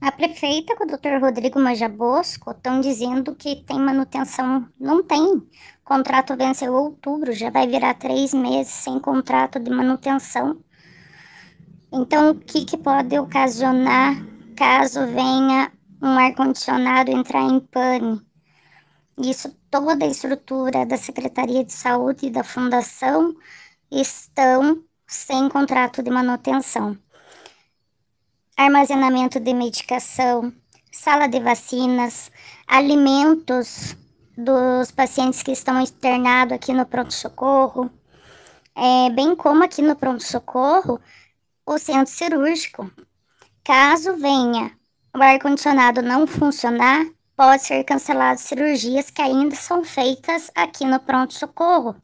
A prefeita com o Dr. Rodrigo Majabosco estão dizendo que tem manutenção. Não tem. O contrato venceu outubro, já vai virar três meses sem contrato de manutenção. Então, o que, que pode ocasionar caso venha um ar-condicionado entrar em pane? Isso, toda a estrutura da Secretaria de Saúde e da Fundação estão sem contrato de manutenção armazenamento de medicação, sala de vacinas, alimentos dos pacientes que estão internados aqui no pronto-socorro, é, bem como aqui no pronto-socorro, o centro cirúrgico. Caso venha o ar-condicionado não funcionar, pode ser cancelado cirurgias que ainda são feitas aqui no pronto-socorro.